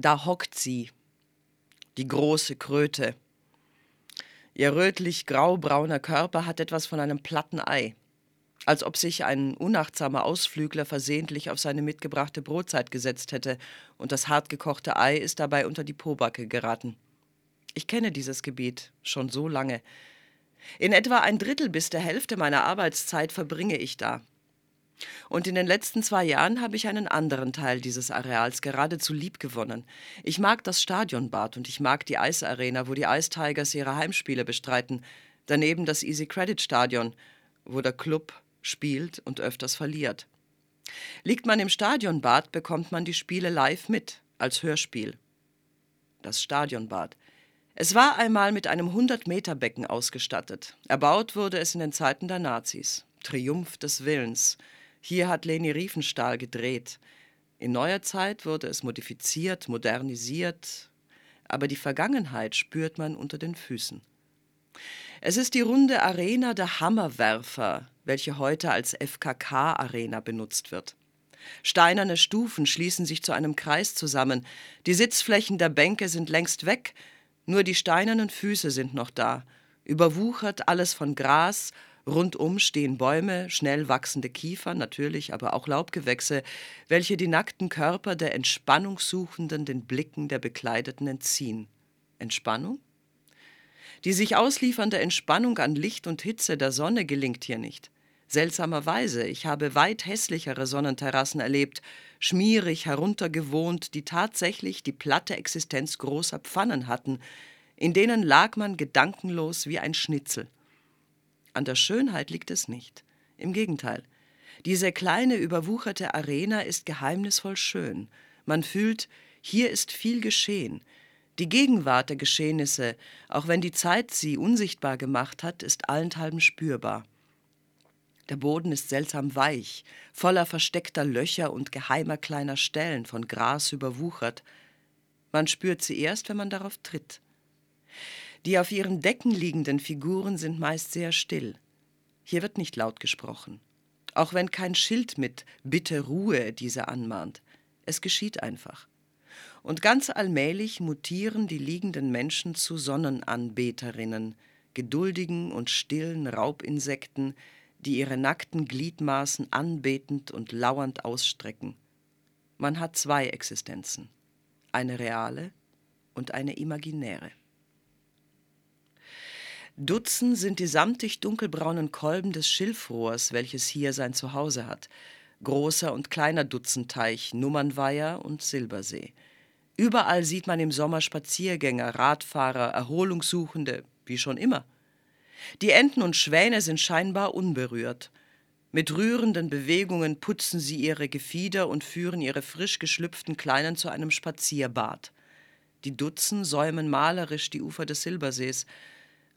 Da hockt sie, die große Kröte. Ihr rötlich graubrauner Körper hat etwas von einem platten Ei, als ob sich ein unachtsamer Ausflügler versehentlich auf seine mitgebrachte Brotzeit gesetzt hätte, und das hartgekochte Ei ist dabei unter die Pobacke geraten. Ich kenne dieses Gebiet schon so lange. In etwa ein Drittel bis der Hälfte meiner Arbeitszeit verbringe ich da. Und in den letzten zwei Jahren habe ich einen anderen Teil dieses Areals geradezu liebgewonnen. Ich mag das Stadionbad und ich mag die Eisarena, wo die Ice Tigers ihre Heimspiele bestreiten. Daneben das Easy Credit Stadion, wo der Club spielt und öfters verliert. Liegt man im Stadionbad, bekommt man die Spiele live mit, als Hörspiel. Das Stadionbad. Es war einmal mit einem 100-Meter-Becken ausgestattet. Erbaut wurde es in den Zeiten der Nazis. Triumph des Willens. Hier hat Leni Riefenstahl gedreht. In neuer Zeit wurde es modifiziert, modernisiert, aber die Vergangenheit spürt man unter den Füßen. Es ist die runde Arena der Hammerwerfer, welche heute als FKK-Arena benutzt wird. Steinerne Stufen schließen sich zu einem Kreis zusammen. Die Sitzflächen der Bänke sind längst weg, nur die steinernen Füße sind noch da. Überwuchert alles von Gras, Rundum stehen Bäume, schnell wachsende Kiefern, natürlich, aber auch Laubgewächse, welche die nackten Körper der Entspannungssuchenden den Blicken der Bekleideten entziehen. Entspannung? Die sich ausliefernde Entspannung an Licht und Hitze der Sonne gelingt hier nicht. Seltsamerweise, ich habe weit hässlichere Sonnenterrassen erlebt, schmierig heruntergewohnt, die tatsächlich die platte Existenz großer Pfannen hatten, in denen lag man gedankenlos wie ein Schnitzel. An der Schönheit liegt es nicht. Im Gegenteil. Diese kleine, überwucherte Arena ist geheimnisvoll schön. Man fühlt, hier ist viel geschehen. Die Gegenwart der Geschehnisse, auch wenn die Zeit sie unsichtbar gemacht hat, ist allenthalben spürbar. Der Boden ist seltsam weich, voller versteckter Löcher und geheimer kleiner Stellen, von Gras überwuchert. Man spürt sie erst, wenn man darauf tritt. Die auf ihren Decken liegenden Figuren sind meist sehr still. Hier wird nicht laut gesprochen. Auch wenn kein Schild mit Bitte Ruhe diese anmahnt. Es geschieht einfach. Und ganz allmählich mutieren die liegenden Menschen zu Sonnenanbeterinnen, geduldigen und stillen Raubinsekten, die ihre nackten Gliedmaßen anbetend und lauernd ausstrecken. Man hat zwei Existenzen, eine reale und eine imaginäre. Dutzend sind die samtig dunkelbraunen Kolben des Schilfrohrs, welches hier sein Zuhause hat. Großer und kleiner Dutzendteich, Nummernweiher und Silbersee. Überall sieht man im Sommer Spaziergänger, Radfahrer, Erholungssuchende, wie schon immer. Die Enten und Schwäne sind scheinbar unberührt. Mit rührenden Bewegungen putzen sie ihre Gefieder und führen ihre frisch geschlüpften Kleinen zu einem Spazierbad. Die Dutzen säumen malerisch die Ufer des Silbersees,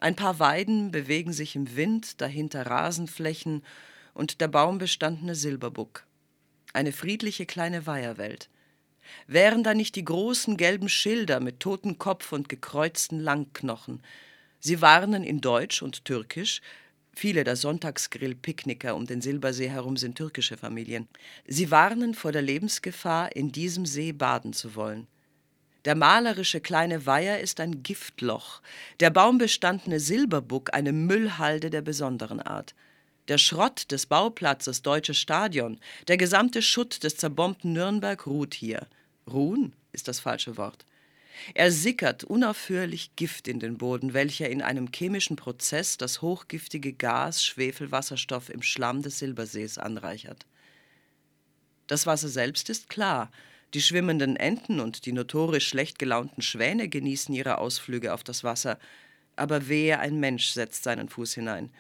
ein paar Weiden bewegen sich im Wind, dahinter Rasenflächen und der baumbestandene Silberbuck. Eine friedliche kleine Weiherwelt. Wären da nicht die großen gelben Schilder mit toten Kopf und gekreuzten Langknochen? Sie warnen in Deutsch und Türkisch, Viele der Sonntagsgrill-Picknicker um den Silbersee herum sind türkische Familien. Sie warnen vor der Lebensgefahr, in diesem See baden zu wollen. Der malerische kleine Weiher ist ein Giftloch, der baumbestandene Silberbuck eine Müllhalde der besonderen Art. Der Schrott des Bauplatzes Deutsches Stadion, der gesamte Schutt des zerbombten Nürnberg ruht hier. Ruhen ist das falsche Wort. Er sickert unaufhörlich Gift in den Boden, welcher in einem chemischen Prozess das hochgiftige Gas Schwefelwasserstoff im Schlamm des Silbersees anreichert. Das Wasser selbst ist klar, die schwimmenden Enten und die notorisch schlecht gelaunten Schwäne genießen ihre Ausflüge auf das Wasser, aber wehe ein Mensch setzt seinen Fuß hinein.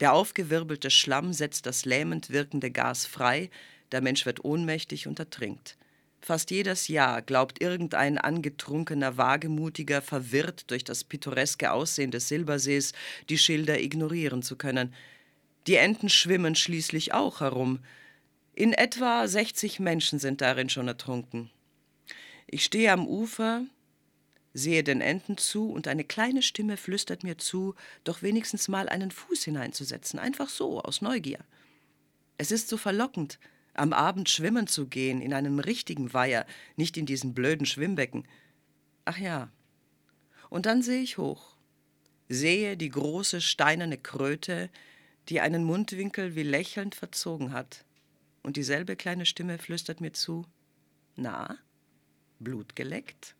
Der aufgewirbelte Schlamm setzt das lähmend wirkende Gas frei, der Mensch wird ohnmächtig und ertrinkt. Fast jedes Jahr glaubt irgendein angetrunkener Wagemutiger, verwirrt durch das pittoreske Aussehen des Silbersees, die Schilder ignorieren zu können. Die Enten schwimmen schließlich auch herum, in etwa 60 Menschen sind darin schon ertrunken. Ich stehe am Ufer, sehe den Enten zu und eine kleine Stimme flüstert mir zu, doch wenigstens mal einen Fuß hineinzusetzen, einfach so, aus Neugier. Es ist so verlockend, am Abend schwimmen zu gehen, in einem richtigen Weiher, nicht in diesen blöden Schwimmbecken. Ach ja. Und dann sehe ich hoch, sehe die große steinerne Kröte, die einen Mundwinkel wie lächelnd verzogen hat und dieselbe kleine Stimme flüstert mir zu, na, Blut geleckt?